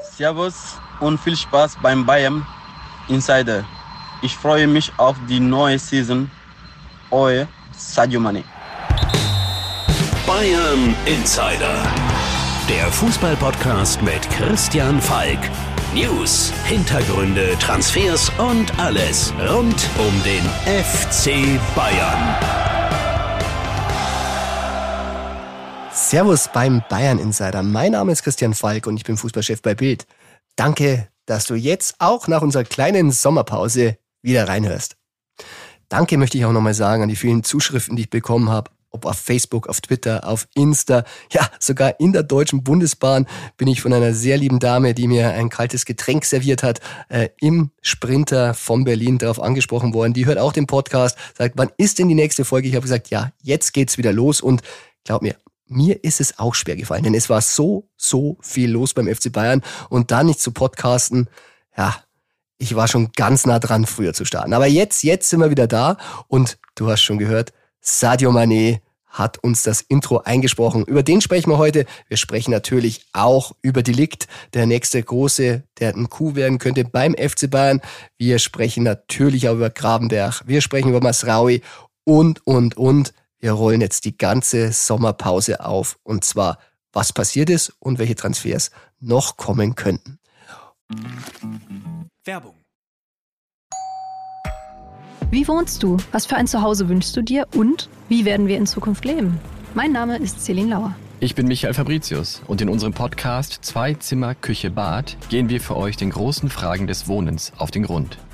Servus und viel Spaß beim Bayern Insider. Ich freue mich auf die neue Season. Euer Sadio Mane. Bayern Insider. Der Fußballpodcast mit Christian Falk. News, Hintergründe, Transfers und alles rund um den FC Bayern. Servus beim Bayern Insider. Mein Name ist Christian Falk und ich bin Fußballchef bei Bild. Danke, dass du jetzt auch nach unserer kleinen Sommerpause wieder reinhörst. Danke möchte ich auch nochmal sagen an die vielen Zuschriften, die ich bekommen habe ob auf Facebook, auf Twitter, auf Insta, ja, sogar in der Deutschen Bundesbahn bin ich von einer sehr lieben Dame, die mir ein kaltes Getränk serviert hat, äh, im Sprinter von Berlin darauf angesprochen worden. Die hört auch den Podcast, sagt, wann ist denn die nächste Folge? Ich habe gesagt, ja, jetzt geht's wieder los und glaub mir, mir ist es auch schwer gefallen, denn es war so, so viel los beim FC Bayern und da nicht zu podcasten, ja, ich war schon ganz nah dran, früher zu starten. Aber jetzt, jetzt sind wir wieder da und du hast schon gehört, Sadio Mané hat uns das Intro eingesprochen. Über den sprechen wir heute. Wir sprechen natürlich auch über Delikt, der nächste große, der ein Coup werden könnte beim FC Bayern. Wir sprechen natürlich auch über Grabenberg. Wir sprechen über Masraui und, und, und. Wir rollen jetzt die ganze Sommerpause auf. Und zwar, was passiert ist und welche Transfers noch kommen könnten. Werbung wie wohnst du? Was für ein Zuhause wünschst du dir? Und wie werden wir in Zukunft leben? Mein Name ist Celine Lauer. Ich bin Michael Fabricius und in unserem Podcast Zwei Zimmer, Küche, Bad gehen wir für euch den großen Fragen des Wohnens auf den Grund.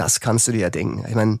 das kannst du dir ja denken. Ich meine,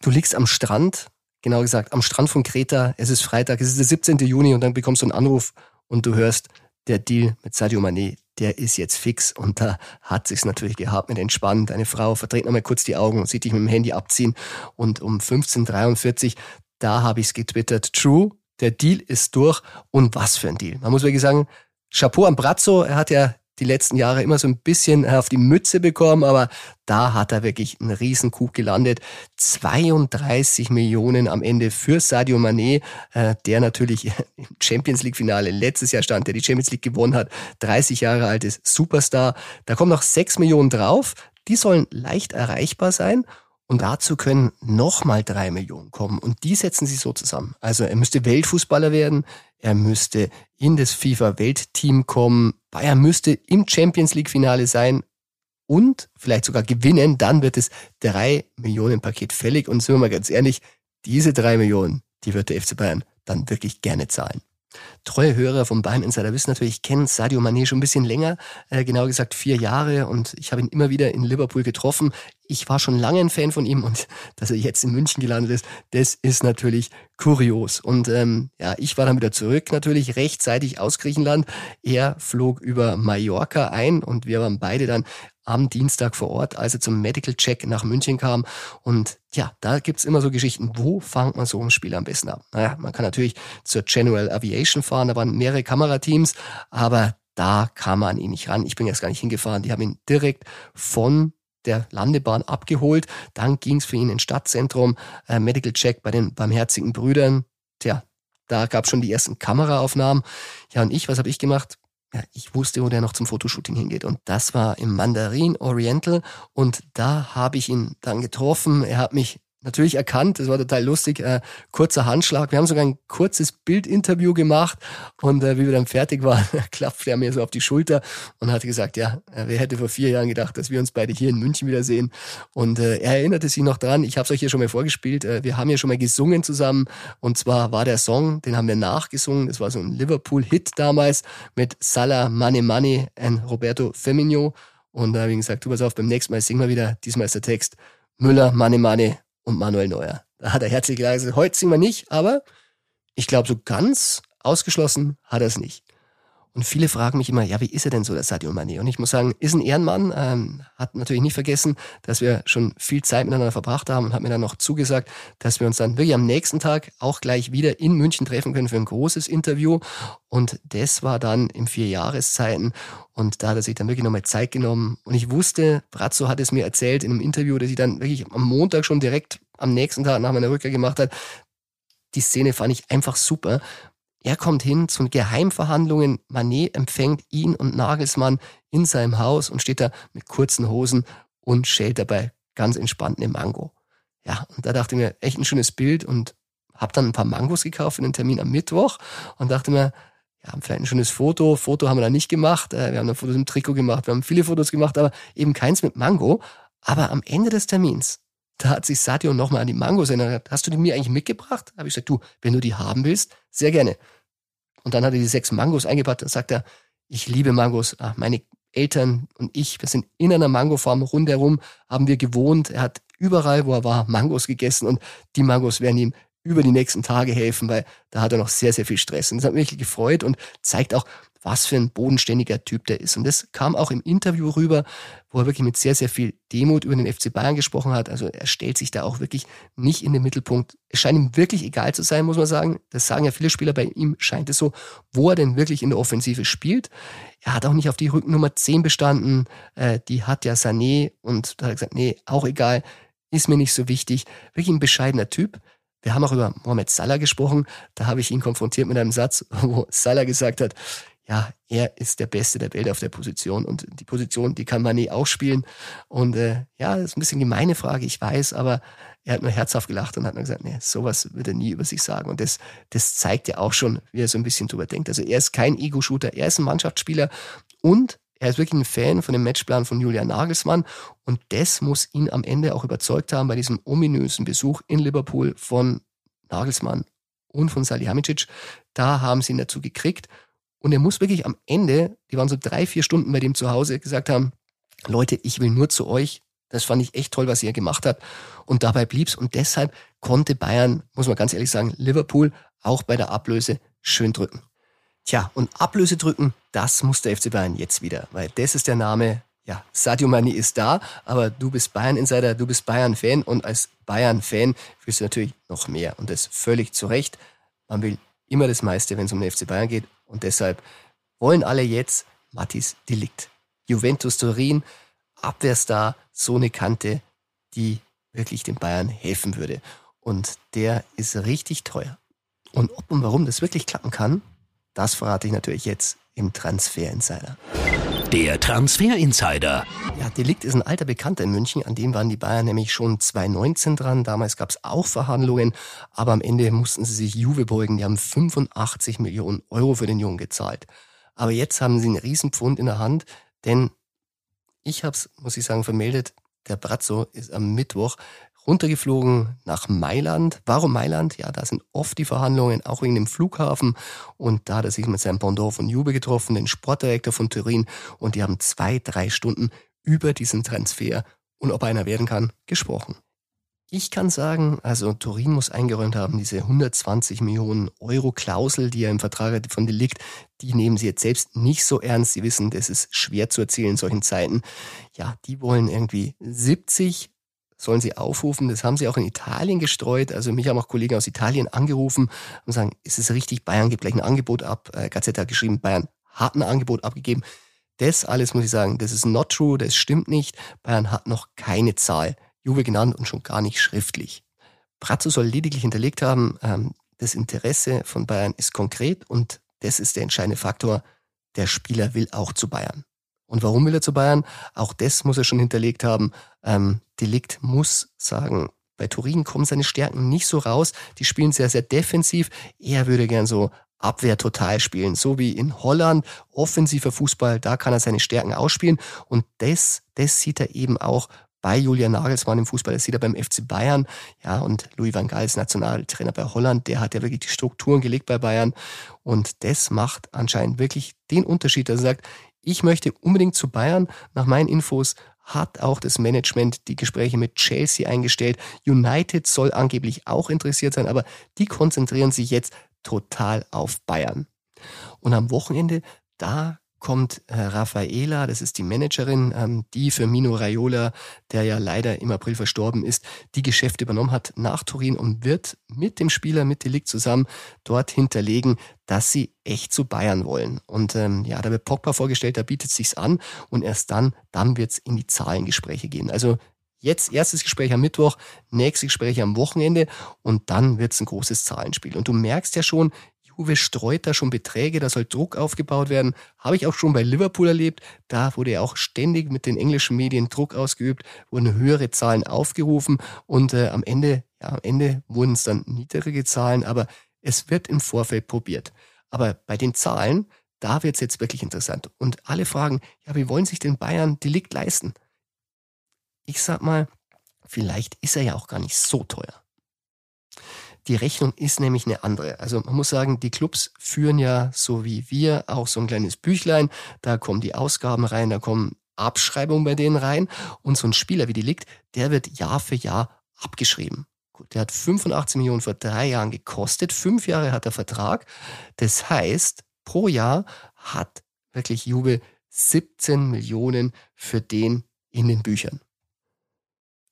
du liegst am Strand, genau gesagt, am Strand von Kreta, es ist Freitag, es ist der 17. Juni und dann bekommst du einen Anruf und du hörst, der Deal mit Sadio Mané, der ist jetzt fix und da hat sich's natürlich gehabt mit entspannt. Deine Frau verdreht nochmal kurz die Augen und sieht dich mit dem Handy abziehen und um 15.43 da habe ich's getwittert. True, der Deal ist durch und was für ein Deal. Man muss wirklich sagen, Chapeau am Brazzo, er hat ja die letzten Jahre immer so ein bisschen auf die Mütze bekommen, aber da hat er wirklich einen Riesenkuh gelandet. 32 Millionen am Ende für Sadio Mané, äh, der natürlich im Champions League Finale letztes Jahr stand, der die Champions League gewonnen hat, 30 Jahre alt ist, Superstar. Da kommen noch 6 Millionen drauf. Die sollen leicht erreichbar sein. Und dazu können nochmal drei Millionen kommen. Und die setzen sie so zusammen. Also er müsste Weltfußballer werden, er müsste in das FIFA-Weltteam kommen, Bayern müsste im Champions League-Finale sein und vielleicht sogar gewinnen. Dann wird es drei Millionen Paket fällig. Und sind wir mal ganz ehrlich, diese drei Millionen, die wird der FC Bayern dann wirklich gerne zahlen. Treue Hörer vom Bayern Insider wissen natürlich, ich kenne Sadio Mané schon ein bisschen länger, äh, genau gesagt vier Jahre und ich habe ihn immer wieder in Liverpool getroffen. Ich war schon lange ein Fan von ihm und dass er jetzt in München gelandet ist, das ist natürlich kurios. Und ähm, ja, ich war dann wieder zurück, natürlich rechtzeitig aus Griechenland. Er flog über Mallorca ein und wir waren beide dann am Dienstag vor Ort, als er zum Medical Check nach München kam. Und ja, da gibt's immer so Geschichten, wo fangt man so ein Spiel am besten ab? Naja, man kann natürlich zur General Aviation fahren, da waren mehrere Kamerateams, aber da kam man an ihn nicht ran. Ich bin jetzt gar nicht hingefahren. Die haben ihn direkt von der Landebahn abgeholt. Dann ging's für ihn ins Stadtzentrum, äh, Medical Check bei den barmherzigen Brüdern. Tja, da gab's schon die ersten Kameraaufnahmen. Ja, und ich, was habe ich gemacht? ja, ich wusste, wo der noch zum Fotoshooting hingeht. Und das war im Mandarin Oriental. Und da habe ich ihn dann getroffen. Er hat mich natürlich erkannt. Das war total lustig. Äh, kurzer Handschlag. Wir haben sogar ein kurzes Bildinterview gemacht. Und äh, wie wir dann fertig waren, klopfte er mir so auf die Schulter und hat gesagt, ja, äh, wer hätte vor vier Jahren gedacht, dass wir uns beide hier in München wiedersehen. Und äh, er erinnerte sich noch dran. Ich habe es euch hier schon mal vorgespielt. Äh, wir haben ja schon mal gesungen zusammen. Und zwar war der Song, den haben wir nachgesungen. Das war so ein Liverpool-Hit damals mit Salah Mane Mane und Roberto Firmino. Und da habe ich gesagt, du pass auf, beim nächsten Mal singen wir wieder. Diesmal ist der Text Müller, Mane Mane und Manuel Neuer. Da hat er herzlich gesagt, heute singen wir nicht, aber ich glaube, so ganz ausgeschlossen hat er es nicht. Und viele fragen mich immer, ja, wie ist er denn so, der Sadio Mané? Und ich muss sagen, ist ein Ehrenmann, ähm, hat natürlich nicht vergessen, dass wir schon viel Zeit miteinander verbracht haben und hat mir dann noch zugesagt, dass wir uns dann wirklich am nächsten Tag auch gleich wieder in München treffen können für ein großes Interview. Und das war dann in vier Jahreszeiten. Und da hat er sich dann wirklich nochmal Zeit genommen. Und ich wusste, Brazzo hat es mir erzählt in einem Interview, dass ich dann wirklich am Montag schon direkt am nächsten Tag nach meiner Rückkehr gemacht hat. Die Szene fand ich einfach super, er kommt hin zu Geheimverhandlungen. Manet empfängt ihn und Nagelsmann in seinem Haus und steht da mit kurzen Hosen und schält dabei ganz entspannt eine Mango. Ja, und da dachte ich mir, echt ein schönes Bild und habe dann ein paar Mangos gekauft für den Termin am Mittwoch und dachte mir, ja, vielleicht ein schönes Foto. Foto haben wir da nicht gemacht. Äh, wir haben dann Fotos im Trikot gemacht. Wir haben viele Fotos gemacht, aber eben keins mit Mango. Aber am Ende des Termins da hat sich Sadio nochmal an die Mangos erinnert. Hast du die mir eigentlich mitgebracht? Habe ich gesagt, du, wenn du die haben willst, sehr gerne. Und dann hat er die sechs Mangos eingepackt und sagt er, ich liebe Mangos. Ach, meine Eltern und ich, wir sind in einer Mangofarm rundherum, haben wir gewohnt. Er hat überall, wo er war, Mangos gegessen und die Mangos werden ihm über die nächsten Tage helfen, weil da hat er noch sehr, sehr viel Stress. Und das hat mich gefreut und zeigt auch, was für ein bodenständiger Typ der ist. Und das kam auch im Interview rüber, wo er wirklich mit sehr, sehr viel Demut über den FC Bayern gesprochen hat. Also er stellt sich da auch wirklich nicht in den Mittelpunkt. Es scheint ihm wirklich egal zu sein, muss man sagen. Das sagen ja viele Spieler bei ihm, scheint es so, wo er denn wirklich in der Offensive spielt. Er hat auch nicht auf die Rückennummer 10 bestanden. Äh, die hat ja Sané und da hat er gesagt, nee, auch egal, ist mir nicht so wichtig. Wirklich ein bescheidener Typ. Wir haben auch über Mohamed Salah gesprochen. Da habe ich ihn konfrontiert mit einem Satz, wo Salah gesagt hat, ja, er ist der Beste der Welt auf der Position und die Position, die kann Mané auch spielen. Und äh, ja, das ist ein bisschen gemeine Frage, ich weiß, aber er hat nur herzhaft gelacht und hat nur gesagt, nee, sowas wird er nie über sich sagen. Und das, das zeigt ja auch schon, wie er so ein bisschen drüber denkt. Also er ist kein Ego-Shooter, er ist ein Mannschaftsspieler und er ist wirklich ein Fan von dem Matchplan von Julian Nagelsmann und das muss ihn am Ende auch überzeugt haben bei diesem ominösen Besuch in Liverpool von Nagelsmann und von Salihamidzic. Da haben sie ihn dazu gekriegt und er muss wirklich am Ende, die waren so drei, vier Stunden bei dem zu Hause, gesagt haben, Leute, ich will nur zu euch. Das fand ich echt toll, was ihr gemacht habt. Und dabei blieb's. Und deshalb konnte Bayern, muss man ganz ehrlich sagen, Liverpool auch bei der Ablöse schön drücken. Tja, und Ablöse drücken, das muss der FC Bayern jetzt wieder, weil das ist der Name, ja, Sadio Mani ist da, aber du bist Bayern-Insider, du bist Bayern-Fan und als Bayern-Fan willst du natürlich noch mehr und das völlig zu Recht. Man will immer das meiste, wenn es um den FC Bayern geht und deshalb wollen alle jetzt Mattis Delikt. Juventus Turin, Abwehrstar, so eine Kante, die wirklich den Bayern helfen würde. Und der ist richtig teuer. Und ob und warum das wirklich klappen kann, das verrate ich natürlich jetzt im Transfer Insider. Der Transfer Insider. Ja, Delikt ist ein alter Bekannter in München, an dem waren die Bayern nämlich schon 2019 dran. Damals gab es auch Verhandlungen, aber am Ende mussten sie sich Juve beugen. Die haben 85 Millionen Euro für den Jungen gezahlt. Aber jetzt haben sie einen Riesenpfund in der Hand, denn ich habe es, muss ich sagen, vermeldet, der Brazzo ist am Mittwoch runtergeflogen nach Mailand. Warum Mailand? Ja, da sind oft die Verhandlungen, auch wegen dem Flughafen. Und da hat er sich mit seinem Pendant von Juve getroffen, den Sportdirektor von Turin. Und die haben zwei, drei Stunden über diesen Transfer und ob einer werden kann, gesprochen. Ich kann sagen, also Turin muss eingeräumt haben, diese 120 Millionen Euro Klausel, die er im Vertrag von Delikt, die nehmen sie jetzt selbst nicht so ernst. Sie wissen, das ist schwer zu erzielen in solchen Zeiten. Ja, die wollen irgendwie 70 sollen sie aufrufen. Das haben sie auch in Italien gestreut. Also mich haben auch Kollegen aus Italien angerufen und sagen, ist es richtig? Bayern gibt gleich ein Angebot ab. Äh, Gazette hat geschrieben, Bayern hat ein Angebot abgegeben. Das alles muss ich sagen, das ist not true, das stimmt nicht. Bayern hat noch keine Zahl Juve genannt und schon gar nicht schriftlich. Brazzo soll lediglich hinterlegt haben, ähm, das Interesse von Bayern ist konkret und das ist der entscheidende Faktor. Der Spieler will auch zu Bayern. Und warum will er zu Bayern? Auch das muss er schon hinterlegt haben. Ähm, Delikt muss sagen, bei Turin kommen seine Stärken nicht so raus. Die spielen sehr, sehr defensiv. Er würde gern so Abwehr total spielen, so wie in Holland. Offensiver Fußball, da kann er seine Stärken ausspielen. Und das, das sieht er eben auch bei Julian Nagelsmann im Fußball, das sieht er beim FC Bayern. Ja, und Louis van Gaal ist Nationaltrainer bei Holland. Der hat ja wirklich die Strukturen gelegt bei Bayern. Und das macht anscheinend wirklich den Unterschied, dass er sagt, ich möchte unbedingt zu Bayern. Nach meinen Infos hat auch das Management die Gespräche mit Chelsea eingestellt. United soll angeblich auch interessiert sein, aber die konzentrieren sich jetzt total auf Bayern. Und am Wochenende, Da kommt äh, Raffaela, das ist die Managerin, ähm, die für Mino Raiola, der ja leider im April verstorben ist, die Geschäfte übernommen hat nach Turin und wird mit dem Spieler, mit Delikt zusammen dort hinterlegen, dass sie echt zu Bayern wollen. Und ähm, ja, da wird Pogba vorgestellt, da bietet sich's an und erst dann, dann wird's in die Zahlengespräche gehen. Also Jetzt erstes Gespräch am Mittwoch, nächstes Gespräch am Wochenende und dann wird's ein großes Zahlenspiel. Und du merkst ja schon, Juve streut da schon Beträge, da soll Druck aufgebaut werden. Habe ich auch schon bei Liverpool erlebt. Da wurde ja auch ständig mit den englischen Medien Druck ausgeübt, wurden höhere Zahlen aufgerufen und äh, am Ende, ja, am Ende wurden es dann niedrige Zahlen, aber es wird im Vorfeld probiert. Aber bei den Zahlen, da wird es jetzt wirklich interessant. Und alle fragen, ja, wie wollen sich denn Bayern Delikt leisten? Ich sag mal, vielleicht ist er ja auch gar nicht so teuer. Die Rechnung ist nämlich eine andere. Also man muss sagen, die Clubs führen ja so wie wir auch so ein kleines Büchlein. Da kommen die Ausgaben rein, da kommen Abschreibungen bei denen rein. Und so ein Spieler wie die liegt, der wird Jahr für Jahr abgeschrieben. Der hat 85 Millionen vor drei Jahren gekostet. Fünf Jahre hat er Vertrag. Das heißt, pro Jahr hat wirklich Juve 17 Millionen für den in den Büchern.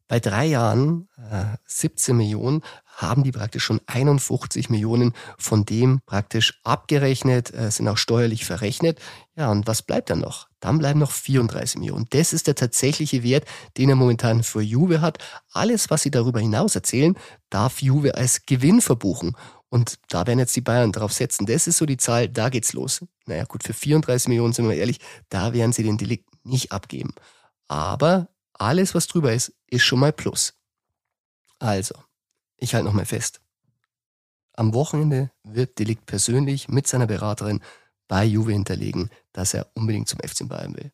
Bei drei Jahren, äh, 17 Millionen, haben die praktisch schon 51 Millionen von dem praktisch abgerechnet, äh, sind auch steuerlich verrechnet. Ja, und was bleibt dann noch? Dann bleiben noch 34 Millionen. Das ist der tatsächliche Wert, den er momentan für Juve hat. Alles, was sie darüber hinaus erzählen, darf Juve als Gewinn verbuchen. Und da werden jetzt die Bayern drauf setzen. Das ist so die Zahl, da geht's los. Naja, gut, für 34 Millionen sind wir ehrlich, da werden sie den Delikt nicht abgeben. Aber alles, was drüber ist, ist schon mal Plus. Also, ich halte nochmal fest. Am Wochenende wird Delikt persönlich mit seiner Beraterin bei Juve hinterlegen, dass er unbedingt zum FC Bayern will.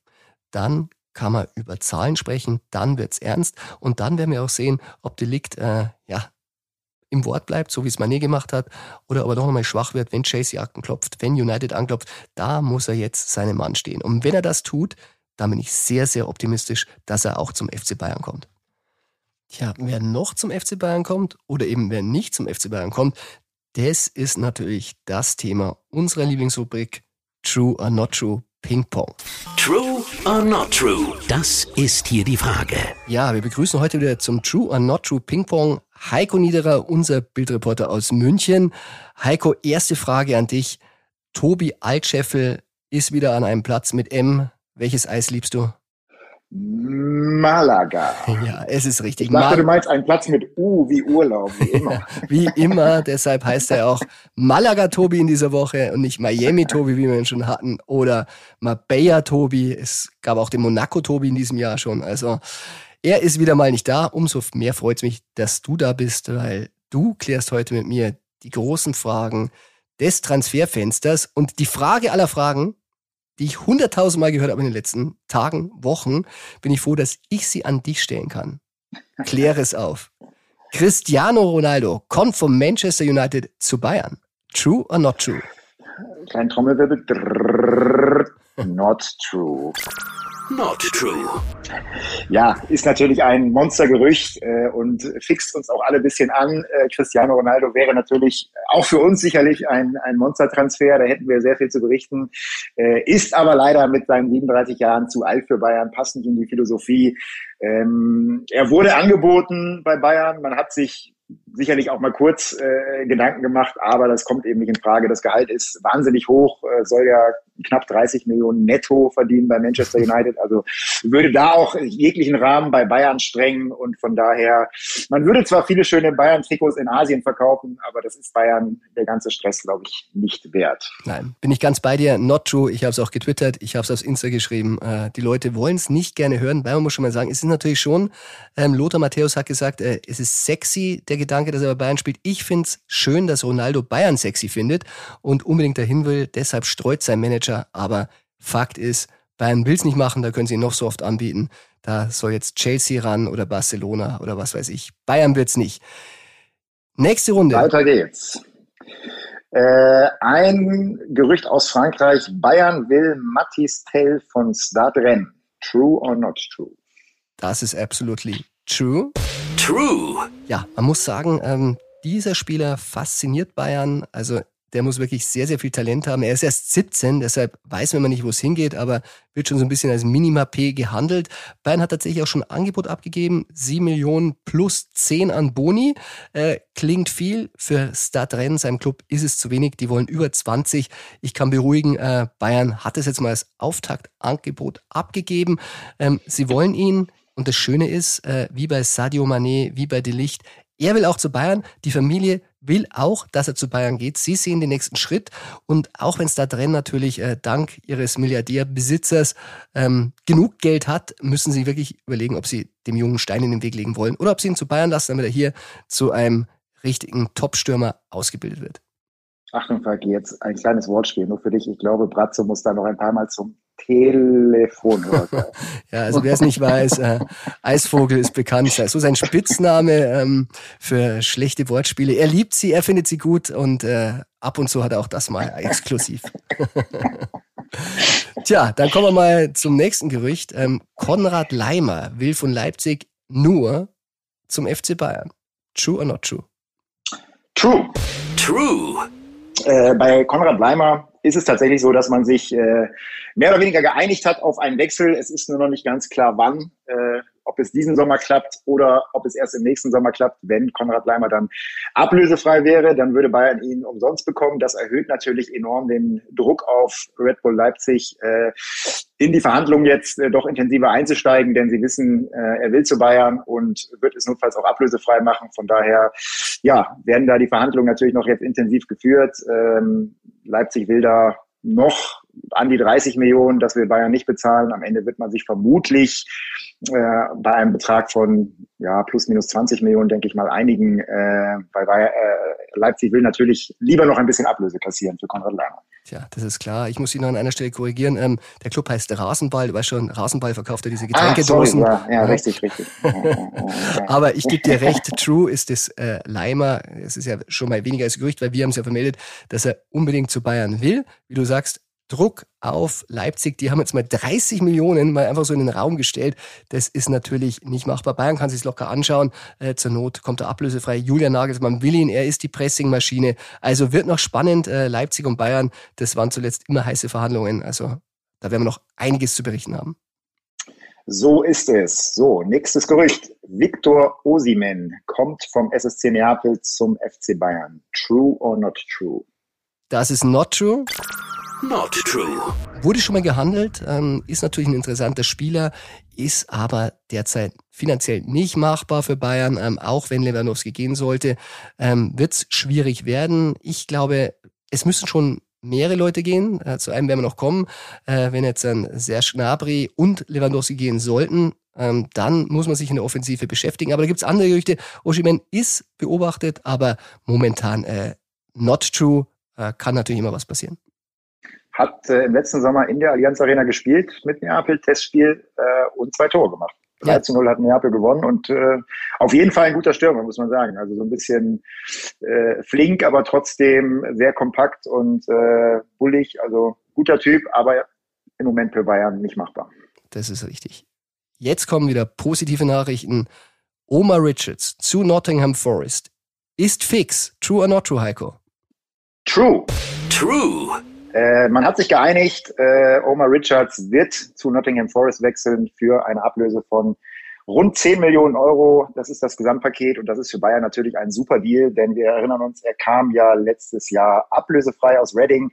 Dann kann man über Zahlen sprechen, dann wird's ernst und dann werden wir auch sehen, ob Delikt äh, ja, im Wort bleibt, so wie es Mané gemacht hat, oder aber doch nochmal schwach wird, wenn Chase Akten klopft, wenn United anklopft, da muss er jetzt seinem Mann stehen. Und wenn er das tut, da bin ich sehr, sehr optimistisch, dass er auch zum FC Bayern kommt. Tja, wer noch zum FC Bayern kommt oder eben wer nicht zum FC Bayern kommt, das ist natürlich das Thema unserer Lieblingsrubrik True or Not True Ping Pong. True or not true? Das ist hier die Frage. Ja, wir begrüßen heute wieder zum True or Not True Ping Pong Heiko Niederer, unser Bildreporter aus München. Heiko, erste Frage an dich. Tobi Altscheffel ist wieder an einem Platz mit M welches Eis liebst du? Malaga. Ja, es ist richtig. Ich dachte, du meinst einen Platz mit U wie Urlaub, wie immer. wie immer, deshalb heißt er auch Malaga Tobi in dieser Woche und nicht Miami Tobi, wie wir ihn schon hatten, oder Marbella Tobi. Es gab auch den Monaco Tobi in diesem Jahr schon. Also er ist wieder mal nicht da. Umso mehr freut es mich, dass du da bist, weil du klärst heute mit mir die großen Fragen des Transferfensters. Und die Frage aller Fragen, die ich hunderttausendmal gehört habe in den letzten Tagen, Wochen, bin ich froh, dass ich sie an dich stellen kann. Kläre es auf. Cristiano Ronaldo kommt vom Manchester United zu Bayern. True or not true? Klein Trommelwirbel. Not true. Not true. Ja, ist natürlich ein Monstergerücht äh, und fixt uns auch alle ein bisschen an. Äh, Cristiano Ronaldo wäre natürlich auch für uns sicherlich ein, ein Monstertransfer. Da hätten wir sehr viel zu berichten. Äh, ist aber leider mit seinen 37 Jahren zu alt für Bayern, passt nicht in die Philosophie. Ähm, er wurde angeboten bei Bayern. Man hat sich sicherlich auch mal kurz äh, Gedanken gemacht, aber das kommt eben nicht in Frage. Das Gehalt ist wahnsinnig hoch, äh, soll ja knapp 30 Millionen netto verdienen bei Manchester United. Also würde da auch jeglichen Rahmen bei Bayern strengen und von daher, man würde zwar viele schöne Bayern-Trikots in Asien verkaufen, aber das ist Bayern der ganze Stress, glaube ich, nicht wert. Nein, bin ich ganz bei dir. Not true. Ich habe es auch getwittert, ich habe es aufs Insta geschrieben. Äh, die Leute wollen es nicht gerne hören, man muss schon mal sagen, es ist natürlich schon, ähm, Lothar Matthäus hat gesagt, äh, es ist sexy, der Gedanke, dass er bei Bayern spielt. Ich finde es schön, dass Ronaldo Bayern sexy findet und unbedingt dahin will. Deshalb streut sein Manager. Aber Fakt ist, Bayern will es nicht machen, da können sie ihn noch so oft anbieten. Da soll jetzt Chelsea ran oder Barcelona oder was weiß ich. Bayern wird's nicht. Nächste Runde. Weiter geht's. Äh, ein Gerücht aus Frankreich. Bayern will Mattis Tell von Stade Rennes. True or not true? Das ist absolutely true. True. Ja, man muss sagen, ähm, dieser Spieler fasziniert Bayern. Also der muss wirklich sehr, sehr viel Talent haben. Er ist erst 17, deshalb weiß man immer nicht, wo es hingeht, aber wird schon so ein bisschen als Minima-P gehandelt. Bayern hat tatsächlich auch schon ein Angebot abgegeben, 7 Millionen plus 10 an Boni. Äh, klingt viel, für Stadrennen, seinem Club, ist es zu wenig, die wollen über 20. Ich kann beruhigen, äh, Bayern hat es jetzt mal als Auftaktangebot abgegeben. Ähm, sie wollen ihn, und das Schöne ist, äh, wie bei Sadio Mané, wie bei De Licht, er will auch zu Bayern. Die Familie will auch, dass er zu Bayern geht. Sie sehen den nächsten Schritt. Und auch wenn es da drin natürlich äh, dank ihres Milliardärbesitzers ähm, genug Geld hat, müssen sie wirklich überlegen, ob sie dem jungen Stein in den Weg legen wollen oder ob sie ihn zu Bayern lassen, damit er hier zu einem richtigen Top-Stürmer ausgebildet wird. Achtung, Falki, jetzt ein kleines Wortspiel nur für dich. Ich glaube, Bratzo muss da noch ein paar Mal zum Telefon ja, also wer es nicht weiß, äh, Eisvogel ist bekannt. So sein Spitzname ähm, für schlechte Wortspiele. Er liebt sie, er findet sie gut und äh, ab und zu hat er auch das mal exklusiv. Tja, dann kommen wir mal zum nächsten Gerücht. Ähm, Konrad Leimer will von Leipzig nur zum FC Bayern. True or not true? True. True. Äh, bei Konrad Leimer ist es tatsächlich so, dass man sich äh, mehr oder weniger geeinigt hat auf einen Wechsel. Es ist nur noch nicht ganz klar, wann, äh, ob es diesen Sommer klappt oder ob es erst im nächsten Sommer klappt. Wenn Konrad Leimer dann ablösefrei wäre, dann würde Bayern ihn umsonst bekommen. Das erhöht natürlich enorm den Druck auf Red Bull Leipzig, äh, in die Verhandlungen jetzt äh, doch intensiver einzusteigen, denn sie wissen, äh, er will zu Bayern und wird es notfalls auch ablösefrei machen. Von daher, ja, werden da die Verhandlungen natürlich noch jetzt intensiv geführt. Ähm, Leipzig will da noch an die 30 Millionen, das will Bayern nicht bezahlen. Am Ende wird man sich vermutlich äh, bei einem Betrag von ja plus minus 20 Millionen, denke ich mal, einigen. Äh, bei Bayern, äh, Leipzig will natürlich lieber noch ein bisschen Ablöse kassieren für Konrad Leimer. Tja, das ist klar. Ich muss Sie noch an einer Stelle korrigieren. Ähm, der Club heißt Rasenball. Du weißt schon, Rasenball verkauft ja diese Getränkedosen. Ah, sorry, ja, ja, richtig, richtig. Aber ich gebe dir recht, True ist das äh, Leimer. Es ist ja schon mal weniger als Gerücht, weil wir haben es ja vermeldet, dass er unbedingt zu Bayern will. Wie du sagst, Druck auf Leipzig. Die haben jetzt mal 30 Millionen mal einfach so in den Raum gestellt. Das ist natürlich nicht machbar. Bayern kann sich locker anschauen. Äh, zur Not kommt er ablösefrei. Julian Nagelsmann will ihn. Er ist die Pressingmaschine. Also wird noch spannend. Äh, Leipzig und Bayern, das waren zuletzt immer heiße Verhandlungen. Also da werden wir noch einiges zu berichten haben. So ist es. So, nächstes Gerücht. Viktor Osimen kommt vom SSC Neapel zum FC Bayern. True or not true? Das ist not true. Not true. Wurde schon mal gehandelt, ähm, ist natürlich ein interessanter Spieler, ist aber derzeit finanziell nicht machbar für Bayern, ähm, auch wenn Lewandowski gehen sollte, ähm, wird es schwierig werden. Ich glaube, es müssen schon mehrere Leute gehen. Äh, zu einem werden wir noch kommen. Äh, wenn jetzt dann Serge Gnabry und Lewandowski gehen sollten, dann muss man sich in der Offensive beschäftigen. Aber da gibt es andere Gerüchte. Oshimen ist beobachtet, aber momentan äh, not true. Kann natürlich immer was passieren hat äh, im letzten Sommer in der Allianz Arena gespielt mit Neapel, Testspiel äh, und zwei Tore gemacht. 3 zu 0 hat Neapel gewonnen und äh, auf jeden Fall ein guter Stürmer, muss man sagen. Also so ein bisschen äh, flink, aber trotzdem sehr kompakt und äh, bullig. Also guter Typ, aber im Moment für Bayern nicht machbar. Das ist richtig. Jetzt kommen wieder positive Nachrichten. Omar Richards zu Nottingham Forest ist fix. True or not true, Heiko? True. True. Äh, man hat sich geeinigt, äh, Omar Richards wird zu Nottingham Forest wechseln für eine Ablöse von rund 10 Millionen Euro. Das ist das Gesamtpaket und das ist für Bayern natürlich ein super Deal, denn wir erinnern uns, er kam ja letztes Jahr ablösefrei aus Reading,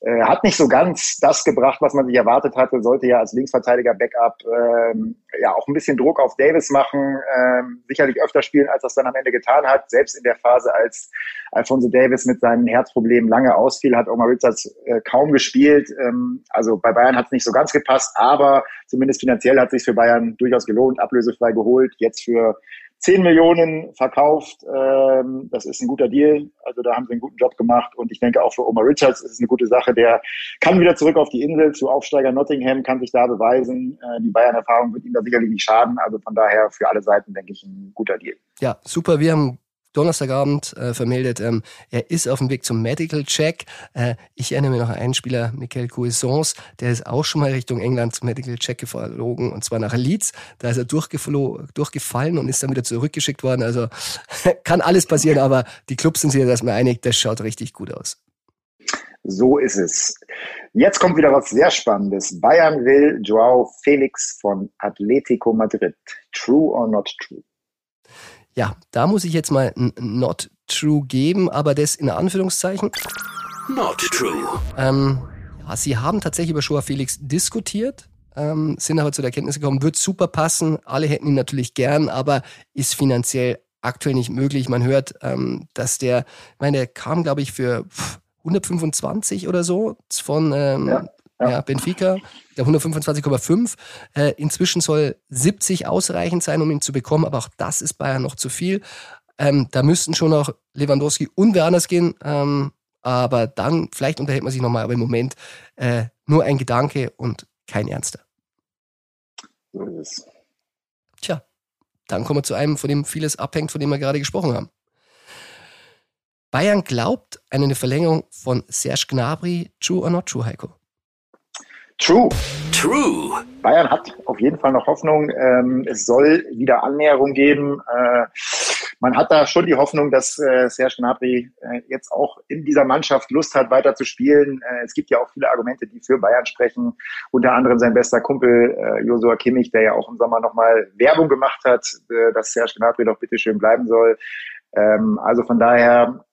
äh, hat nicht so ganz das gebracht, was man sich erwartet hatte, sollte ja als Linksverteidiger Backup ähm, ja auch ein bisschen Druck auf Davis machen, ähm, sicherlich öfter spielen, als es dann am Ende getan hat. Selbst in der Phase, als Alfonso Davis mit seinen Herzproblemen lange ausfiel, hat Omar Richards äh, kaum gespielt. Ähm, also bei Bayern hat es nicht so ganz gepasst, aber zumindest finanziell hat es sich für Bayern durchaus gelohnt, ablösefrei geholt, jetzt für 10 Millionen verkauft. Ähm, das ist ein guter Deal. Also da haben sie einen guten Job gemacht. Und ich denke auch für Omar Richards ist es eine gute Sache. Der kann wieder zurück auf die Insel zu Aufsteiger Nottingham, kann sich da beweisen. Äh, die Bayern-Erfahrung wird ihm da sicherlich nicht schaden. Also von daher für alle Seiten, denke ich, ein guter Deal. Ja, super. Wir haben Donnerstagabend äh, vermeldet, ähm, er ist auf dem Weg zum Medical Check. Äh, ich erinnere mich noch an einen Spieler, Michael Cuisance, der ist auch schon mal Richtung England zum Medical Check geflogen und zwar nach Leeds. Da ist er durchgefallen und ist dann wieder zurückgeschickt worden. Also kann alles passieren, aber die Clubs sind sich jetzt erstmal einig, das schaut richtig gut aus. So ist es. Jetzt kommt wieder was sehr Spannendes. Bayern will Joao Felix von Atletico Madrid. True or not true? Ja, da muss ich jetzt mal ein Not True geben, aber das in Anführungszeichen. Not true. Ähm, ja, sie haben tatsächlich über Joao Felix diskutiert, ähm, sind aber zu der Erkenntnis gekommen, wird super passen. Alle hätten ihn natürlich gern, aber ist finanziell aktuell nicht möglich. Man hört, ähm, dass der, ich meine, der kam, glaube ich, für 125 oder so von ähm, ja, ja. ja, Benfica, der 125,5. Äh, inzwischen soll 70 ausreichend sein, um ihn zu bekommen, aber auch das ist Bayern noch zu viel. Ähm, da müssten schon noch Lewandowski und Werners gehen. Ähm, aber dann, vielleicht unterhält man sich nochmal, aber im Moment äh, nur ein Gedanke und kein Ernster. So ist es. Tja, dann kommen wir zu einem, von dem vieles abhängt, von dem wir gerade gesprochen haben. Bayern glaubt an eine Verlängerung von Serge Gnabry. True or not true, Heiko? True. True. Bayern hat auf jeden Fall noch Hoffnung. Ähm, es soll wieder Annäherung geben. Äh, man hat da schon die Hoffnung, dass äh, Serge Gnabry äh, jetzt auch in dieser Mannschaft Lust hat, weiter zu spielen. Äh, es gibt ja auch viele Argumente, die für Bayern sprechen. Unter anderem sein bester Kumpel Josua Kimmich, der ja auch im Sommer nochmal Werbung gemacht hat, dass Serge Gnabry doch bitte schön bleiben soll. Ähm, also von daher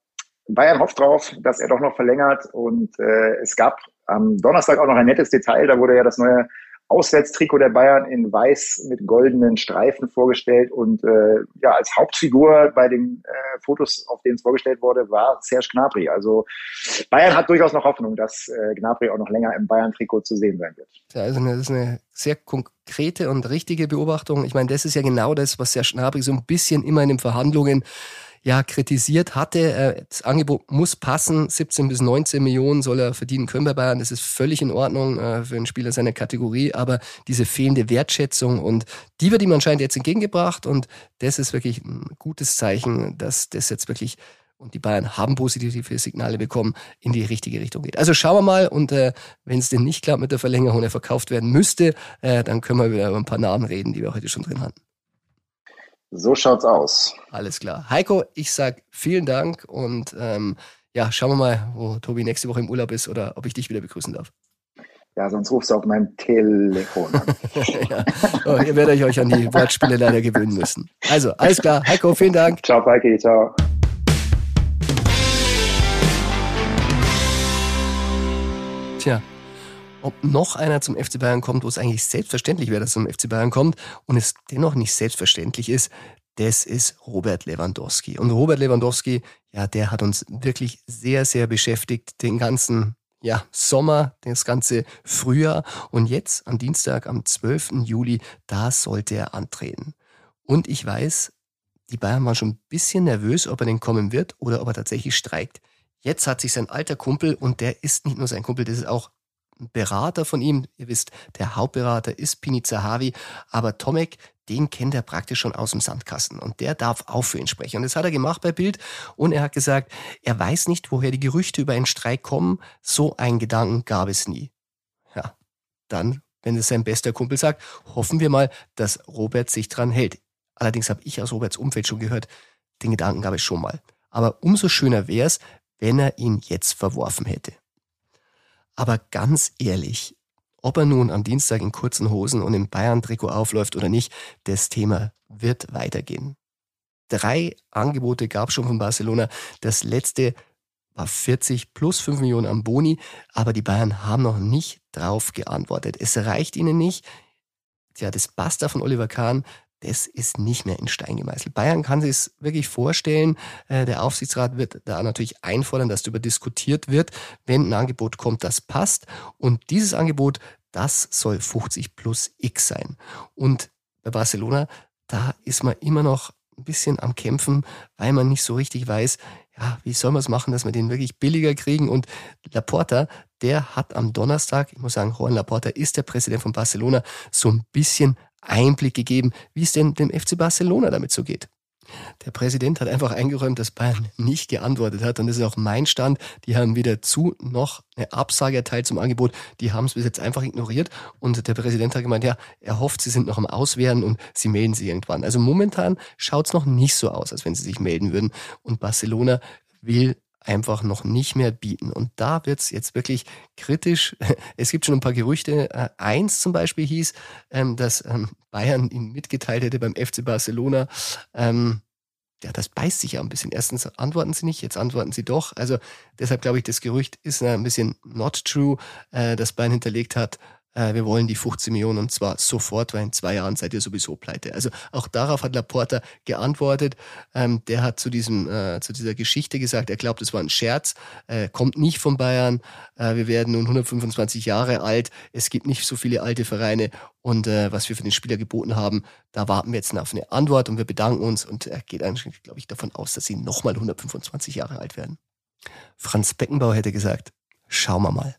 Bayern hofft drauf, dass er doch noch verlängert. Und äh, es gab am Donnerstag auch noch ein nettes Detail. Da wurde ja das neue Auswärtstrikot der Bayern in weiß mit goldenen Streifen vorgestellt. Und äh, ja, als Hauptfigur bei den äh, Fotos, auf denen es vorgestellt wurde, war Serge Gnabry. Also Bayern hat durchaus noch Hoffnung, dass äh, Gnabry auch noch länger im Bayern-Trikot zu sehen sein wird. Ja, also das ist eine sehr konkrete und richtige Beobachtung. Ich meine, das ist ja genau das, was Serge Gnabry so ein bisschen immer in den Verhandlungen ja kritisiert hatte. Äh, das Angebot muss passen. 17 bis 19 Millionen soll er verdienen können bei Bayern. Das ist völlig in Ordnung äh, für einen Spieler seiner Kategorie. Aber diese fehlende Wertschätzung und die wird ihm anscheinend jetzt entgegengebracht. Und das ist wirklich ein gutes Zeichen, dass das jetzt wirklich und die Bayern haben positive Signale bekommen, in die richtige Richtung geht. Also schauen wir mal und äh, wenn es denn nicht klappt mit der Verlängerung er verkauft werden müsste, äh, dann können wir wieder über ein paar Namen reden, die wir heute schon drin hatten. So schaut's aus. Alles klar. Heiko, ich sag vielen Dank und ähm, ja, schauen wir mal, wo Tobi nächste Woche im Urlaub ist oder ob ich dich wieder begrüßen darf. Ja, sonst rufst du auf mein Telefon an. ja. oh, ihr werdet euch an die Wortspiele leider gewöhnen müssen. Also, alles klar. Heiko, vielen Dank. Ciao, Falki. Ciao. Tja, ob noch einer zum FC Bayern kommt, wo es eigentlich selbstverständlich wäre, dass er zum FC Bayern kommt und es dennoch nicht selbstverständlich ist, das ist Robert Lewandowski. Und Robert Lewandowski, ja, der hat uns wirklich sehr, sehr beschäftigt, den ganzen ja, Sommer, das ganze Frühjahr. Und jetzt am Dienstag, am 12. Juli, da sollte er antreten. Und ich weiß, die Bayern waren schon ein bisschen nervös, ob er denn kommen wird oder ob er tatsächlich streikt. Jetzt hat sich sein alter Kumpel, und der ist nicht nur sein Kumpel, das ist auch Berater von ihm. Ihr wisst, der Hauptberater ist Pini Zahavi, aber Tomek, den kennt er praktisch schon aus dem Sandkasten und der darf auch für ihn sprechen. Und das hat er gemacht bei Bild und er hat gesagt, er weiß nicht, woher die Gerüchte über einen Streik kommen. So einen Gedanken gab es nie. Ja, dann, wenn es sein bester Kumpel sagt, hoffen wir mal, dass Robert sich dran hält. Allerdings habe ich aus Roberts Umfeld schon gehört, den Gedanken gab es schon mal. Aber umso schöner wäre es, wenn er ihn jetzt verworfen hätte. Aber ganz ehrlich, ob er nun am Dienstag in kurzen Hosen und im Bayern-Trikot aufläuft oder nicht, das Thema wird weitergehen. Drei Angebote gab es schon von Barcelona. Das letzte war 40 plus 5 Millionen am Boni, aber die Bayern haben noch nicht drauf geantwortet. Es reicht ihnen nicht. Tja, das Basta von Oliver Kahn, das ist nicht mehr in Stein gemeißelt. Bayern kann sich es wirklich vorstellen. Äh, der Aufsichtsrat wird da natürlich einfordern, dass darüber diskutiert wird, wenn ein Angebot kommt, das passt. Und dieses Angebot, das soll 50 plus X sein. Und bei Barcelona, da ist man immer noch ein bisschen am Kämpfen, weil man nicht so richtig weiß, ja, wie soll man es machen, dass wir den wirklich billiger kriegen? Und Laporta, der hat am Donnerstag, ich muss sagen, Juan Laporta ist der Präsident von Barcelona, so ein bisschen Einblick gegeben, wie es denn dem FC Barcelona damit so geht. Der Präsident hat einfach eingeräumt, dass Bayern nicht geantwortet hat. Und das ist auch mein Stand. Die haben weder zu noch eine Absage erteilt zum Angebot. Die haben es bis jetzt einfach ignoriert. Und der Präsident hat gemeint, ja, er hofft, sie sind noch am Auswerten und sie melden sich irgendwann. Also momentan schaut es noch nicht so aus, als wenn sie sich melden würden. Und Barcelona will einfach noch nicht mehr bieten. Und da wird es jetzt wirklich kritisch. Es gibt schon ein paar Gerüchte. Äh, eins zum Beispiel hieß, ähm, dass ähm, Bayern ihn mitgeteilt hätte beim FC Barcelona. Ähm, ja, das beißt sich ja ein bisschen. Erstens antworten sie nicht, jetzt antworten sie doch. Also deshalb glaube ich, das Gerücht ist ein bisschen not true, äh, das Bayern hinterlegt hat äh, wir wollen die 15 Millionen und zwar sofort, weil in zwei Jahren seid ihr sowieso pleite. Also auch darauf hat Laporta geantwortet. Ähm, der hat zu diesem, äh, zu dieser Geschichte gesagt, er glaubt, es war ein Scherz, äh, kommt nicht von Bayern. Äh, wir werden nun 125 Jahre alt. Es gibt nicht so viele alte Vereine und äh, was wir für den Spieler geboten haben, da warten wir jetzt auf eine Antwort und wir bedanken uns und er geht eigentlich, glaube ich, davon aus, dass sie nochmal 125 Jahre alt werden. Franz Beckenbauer hätte gesagt, schauen wir mal.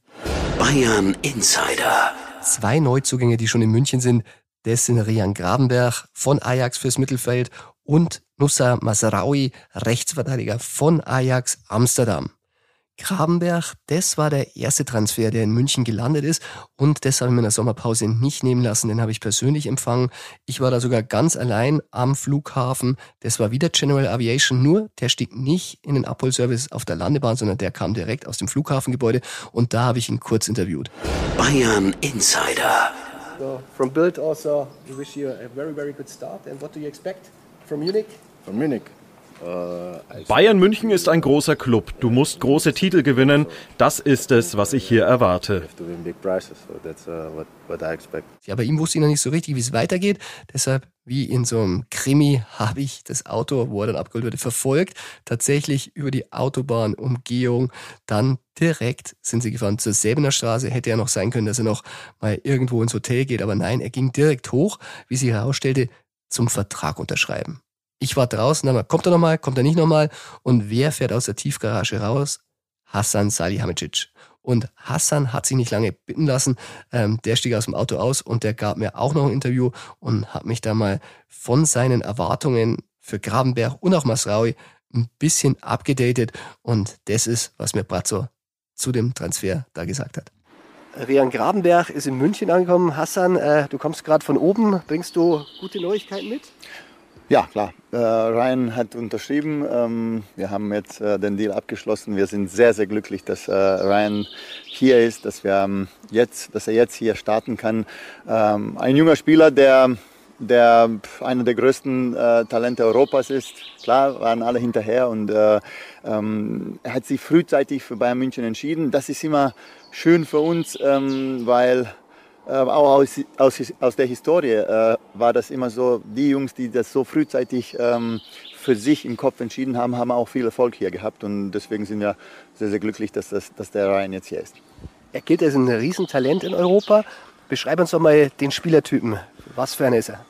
Bayern Insider. Zwei Neuzugänge, die schon in München sind, das sind Rian Grabenberg von Ajax fürs Mittelfeld und Nussa Masraoui, Rechtsverteidiger von Ajax Amsterdam. Grabenberg, das war der erste Transfer, der in München gelandet ist und das habe ich mir in der Sommerpause nicht nehmen lassen, den habe ich persönlich empfangen. Ich war da sogar ganz allein am Flughafen. Das war wieder General Aviation, nur der stieg nicht in den Abholservice auf der Landebahn, sondern der kam direkt aus dem Flughafengebäude und da habe ich ihn kurz interviewt. Bayern Insider. So, from Bild also, we wish you a very, very good start. And what do you expect from Munich? From Munich. Bayern München ist ein großer Club. Du musst große Titel gewinnen. Das ist es, was ich hier erwarte. Ja, bei ihm wusste ich noch nicht so richtig, wie es weitergeht. Deshalb, wie in so einem Krimi, habe ich das Auto, wo er dann abgeholt wurde, verfolgt. Tatsächlich über die Autobahnumgehung. Dann direkt sind sie gefahren zur Säbener Straße. Hätte ja noch sein können, dass er noch mal irgendwo ins Hotel geht. Aber nein, er ging direkt hoch, wie sich herausstellte, zum Vertrag unterschreiben. Ich war draußen, aber kommt er nochmal, kommt er nicht nochmal? Und wer fährt aus der Tiefgarage raus? Hassan Salihamidzic. Und Hassan hat sich nicht lange bitten lassen. Ähm, der stieg aus dem Auto aus und der gab mir auch noch ein Interview und hat mich da mal von seinen Erwartungen für Grabenberg und auch Masraui ein bisschen abgedatet. Und das ist, was mir Brazzo zu dem Transfer da gesagt hat. Rian Grabenberg ist in München angekommen. Hassan, äh, du kommst gerade von oben. Bringst du gute Neuigkeiten mit? Ja, klar. Äh, Ryan hat unterschrieben. Ähm, wir haben jetzt äh, den Deal abgeschlossen. Wir sind sehr, sehr glücklich, dass äh, Ryan hier ist, dass, wir, ähm, jetzt, dass er jetzt hier starten kann. Ähm, ein junger Spieler, der, der einer der größten äh, Talente Europas ist. Klar, waren alle hinterher und äh, ähm, er hat sich frühzeitig für Bayern München entschieden. Das ist immer schön für uns, ähm, weil auch aus, aus, aus der Historie äh, war das immer so, die Jungs, die das so frühzeitig ähm, für sich im Kopf entschieden haben, haben auch viel Erfolg hier gehabt. Und deswegen sind wir sehr, sehr glücklich, dass, das, dass der Ryan jetzt hier ist. Er gilt als ein Riesentalent in Europa. Beschreib uns doch mal den Spielertypen. Was für einer ist er?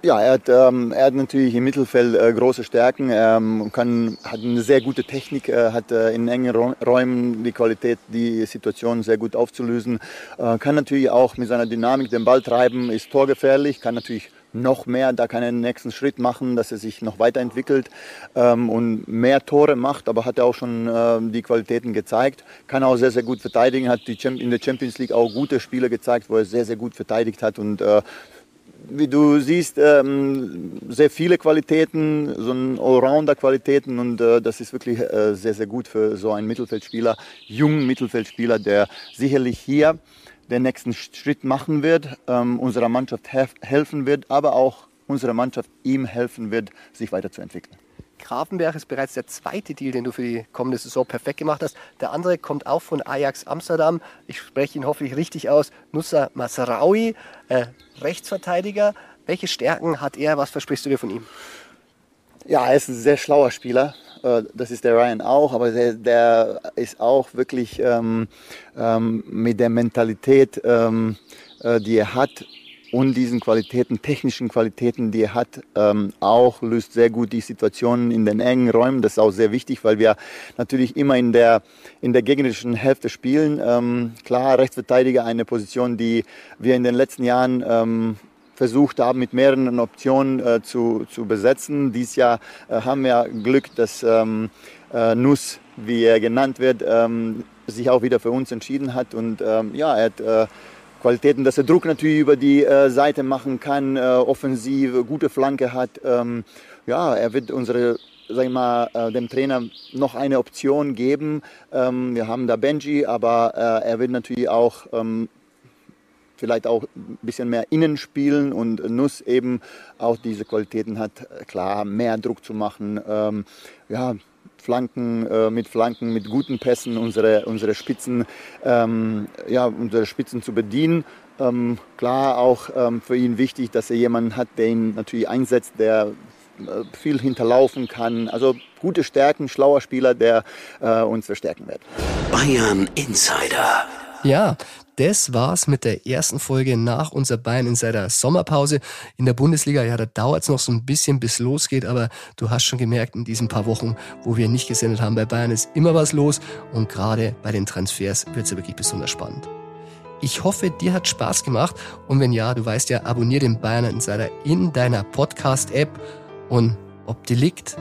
Ja, er hat, ähm, er hat natürlich im Mittelfeld äh, große Stärken, ähm, kann, hat eine sehr gute Technik, äh, hat äh, in engen Räumen die Qualität, die Situation sehr gut aufzulösen, äh, kann natürlich auch mit seiner Dynamik den Ball treiben, ist torgefährlich, kann natürlich noch mehr, da kann er den nächsten Schritt machen, dass er sich noch weiterentwickelt ähm, und mehr Tore macht, aber hat er auch schon äh, die Qualitäten gezeigt, kann auch sehr, sehr gut verteidigen, hat die in der Champions League auch gute Spiele gezeigt, wo er sehr, sehr gut verteidigt hat und äh, wie du siehst, ähm, sehr viele Qualitäten, so ein Allrounder-Qualitäten und äh, das ist wirklich äh, sehr, sehr gut für so einen Mittelfeldspieler, jungen Mittelfeldspieler, der sicherlich hier den nächsten Schritt machen wird, ähm, unserer Mannschaft helfen wird, aber auch unserer Mannschaft ihm helfen wird, sich weiterzuentwickeln. Grafenberg ist bereits der zweite Deal, den du für die kommende Saison perfekt gemacht hast. Der andere kommt auch von Ajax Amsterdam. Ich spreche ihn hoffentlich richtig aus. Nussa Masraoui, äh, Rechtsverteidiger. Welche Stärken hat er? Was versprichst du dir von ihm? Ja, er ist ein sehr schlauer Spieler. Äh, das ist der Ryan auch, aber der, der ist auch wirklich ähm, ähm, mit der Mentalität, ähm, äh, die er hat, und diesen Qualitäten, technischen Qualitäten, die er hat, ähm, auch löst sehr gut die Situationen in den engen Räumen. Das ist auch sehr wichtig, weil wir natürlich immer in der, in der gegnerischen Hälfte spielen. Ähm, klar, Rechtsverteidiger eine Position, die wir in den letzten Jahren ähm, versucht haben, mit mehreren Optionen äh, zu, zu besetzen. Dies Jahr äh, haben wir Glück, dass ähm, äh, Nuss, wie er genannt wird, ähm, sich auch wieder für uns entschieden hat. Und ähm, ja, er hat äh, Qualitäten, dass er Druck natürlich über die äh, Seite machen kann, äh, offensiv, gute Flanke hat. Ähm, ja, er wird unsere sag ich mal, äh, dem Trainer noch eine Option geben. Ähm, wir haben da Benji, aber äh, er will natürlich auch ähm, vielleicht auch ein bisschen mehr innen spielen und Nuss eben auch diese Qualitäten hat, klar, mehr Druck zu machen. Ähm, ja, Flanken, äh, mit Flanken, mit guten Pässen unsere, unsere Spitzen, ähm, ja, unsere Spitzen zu bedienen. Ähm, klar auch ähm, für ihn wichtig, dass er jemanden hat, der ihn natürlich einsetzt, der äh, viel hinterlaufen kann. Also gute Stärken, schlauer Spieler, der äh, uns verstärken wird. Bayern Insider. Ja, das war's mit der ersten Folge nach unserer Bayern Insider Sommerpause. In der Bundesliga, ja, da dauert's noch so ein bisschen, bis losgeht, aber du hast schon gemerkt, in diesen paar Wochen, wo wir nicht gesendet haben, bei Bayern ist immer was los und gerade bei den Transfers wird's ja wirklich besonders spannend. Ich hoffe, dir hat Spaß gemacht und wenn ja, du weißt ja, abonnier den Bayern Insider in deiner Podcast-App und ob die liegt,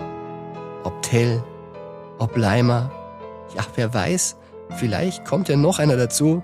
ob Tell, ob Leimer, ja, wer weiß, vielleicht kommt ja noch einer dazu,